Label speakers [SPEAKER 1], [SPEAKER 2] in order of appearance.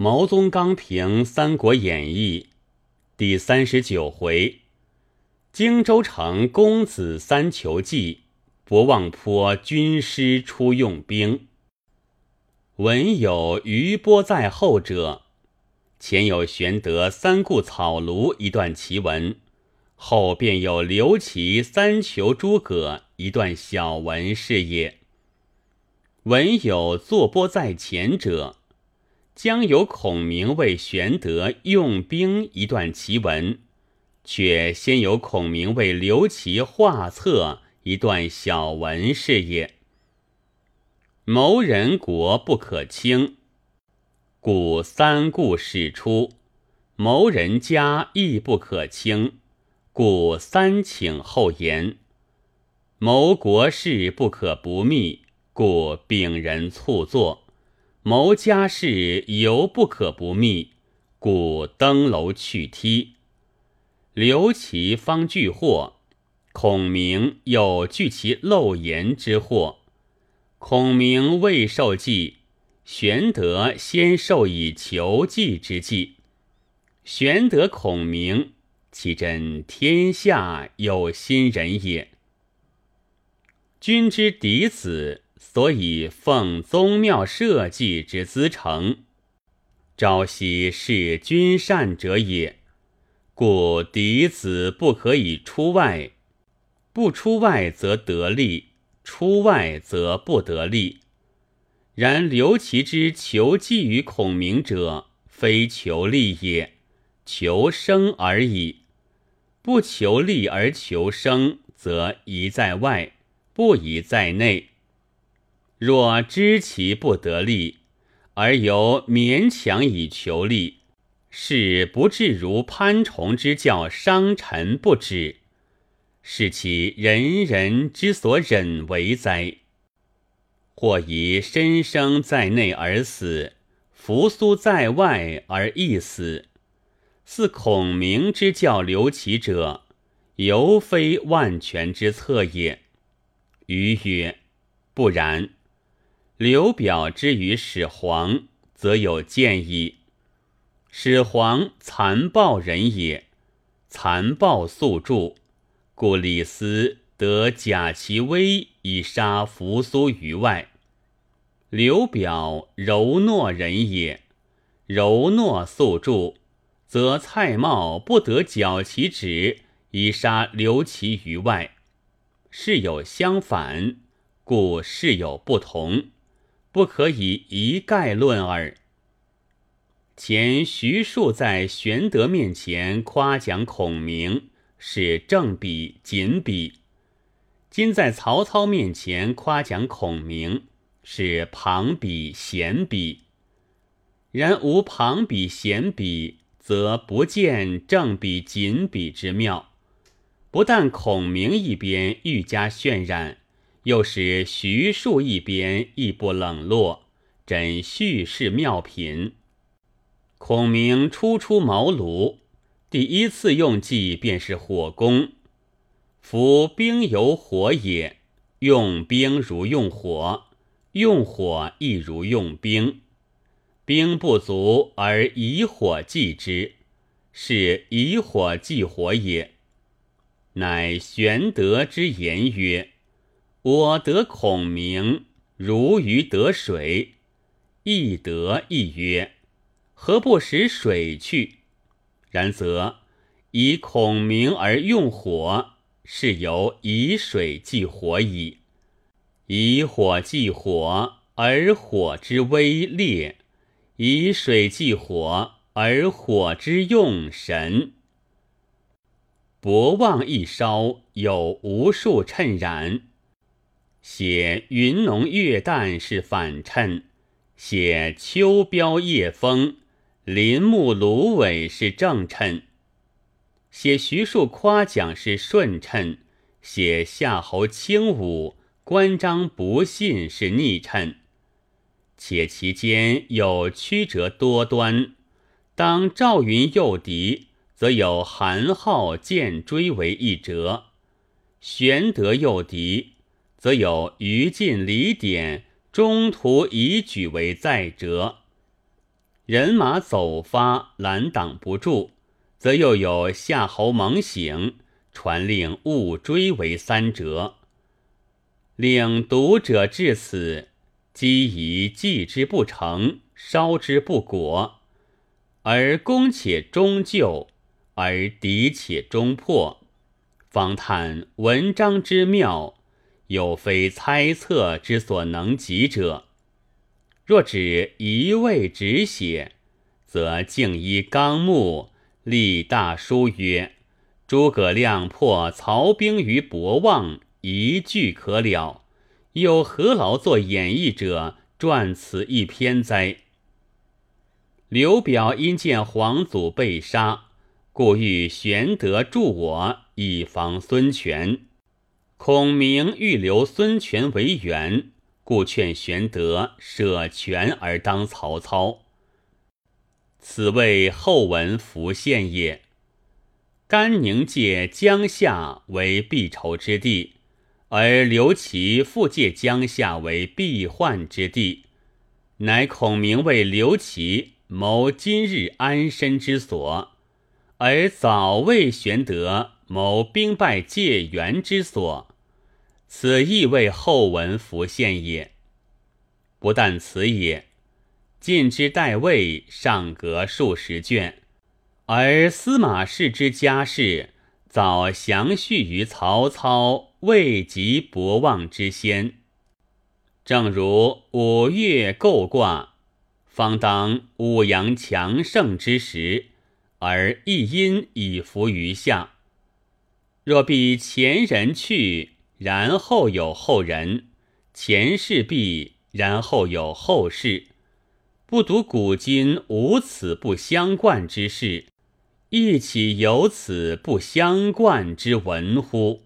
[SPEAKER 1] 毛宗刚评《三国演义》第三十九回：荆州城公子三求计，博望坡军师出用兵。文有余波在后者，前有玄德三顾草庐一段奇文，后便有刘琦三求诸葛一段小文是也。文有坐波在前者。将有孔明为玄德用兵一段奇文，却先有孔明为刘琦画策一段小文是也。谋人国不可轻，故三顾始出；谋人家亦不可轻，故三请后言；谋国事不可不密，故丙人促作。谋家事犹不可不密，故登楼去梯。留其方拒祸，孔明又惧其漏言之祸。孔明未受计，玄德先受以求计之计。玄德、孔明，其真天下有心人也。君之嫡子。所以奉宗庙社稷之资成，朝夕事君善者也。故嫡子不可以出外，不出外则得利，出外则不得利。然刘琦之求计于孔明者，非求利也，求生而已。不求利而求生，则宜在外，不宜在内。若知其不得利，而犹勉强以求利，是不至如潘崇之教伤臣不止，是其人人之所忍为哉？或以身生在内而死，扶苏在外而亦死，似孔明之教刘琦者，犹非万全之策也。余曰：不然。刘表之于始皇，则有见矣。始皇残暴人也，残暴速著，故李斯得假其威以杀扶苏于外。刘表柔懦人也，柔懦速著，则蔡瑁不得矫其旨以杀刘琦于外。事有相反，故事有不同。不可以一概论耳。前徐庶在玄德面前夸奖孔明是正比、紧比，今在曹操面前夸奖孔明是旁比、闲比。然无旁比、闲比，则不见正比、紧比之妙。不但孔明一边愈加渲染。又使徐庶一边亦不冷落，真叙事妙品。孔明初出茅庐，第一次用计便是火攻。夫兵由火也，用兵如用火，用火亦如用兵。兵不足而以火济之，是以火济火也。乃玄德之言曰。我得孔明，如鱼得水，亦得亦曰：何不使水去？然则以孔明而用火，是由以水济火矣。以火济火，而火之微烈；以水济火，而火之用神。博望一烧，有无数趁染。写云浓月淡是反衬，写秋标夜风，林木芦苇是正衬，写徐庶夸奖是顺衬，写夏侯轻武，关张不信是逆衬。且其间有曲折多端，当赵云诱敌，则有韩浩剑追为一折；玄德诱敌。则有于禁、李典中途以举为再折，人马走发，拦挡不住，则又有夏侯猛醒，传令勿追为三折。令读者至此，积疑计之不成，烧之不果，而攻且终就，而敌且终破，方叹文章之妙，有非猜测之所能及者。若只一味直写，则敬依纲目，立大书曰：“诸葛亮破曹兵于博望，一句可了。”又何劳作演绎者撰此一篇哉？刘表因见皇祖被杀，故欲玄德助我，以防孙权。孔明欲留孙权为援。故劝玄德舍权而当曹操，此谓后文伏线也。甘宁借江夏为避仇之地，而刘琦复借江夏为避患之地，乃孔明为刘琦谋今日安身之所，而早为玄德谋兵败界援之所。此亦为后文浮现也。不但此也，晋之代魏尚隔数十卷，而司马氏之家事早详叙于曹操未及博望之先。正如五岳构卦，方当五阳强盛之时，而一阴以伏于下。若必前人去。然后有后人，前世必，然后有后世，不读古今无此不相贯之事，亦岂有此不相贯之文乎？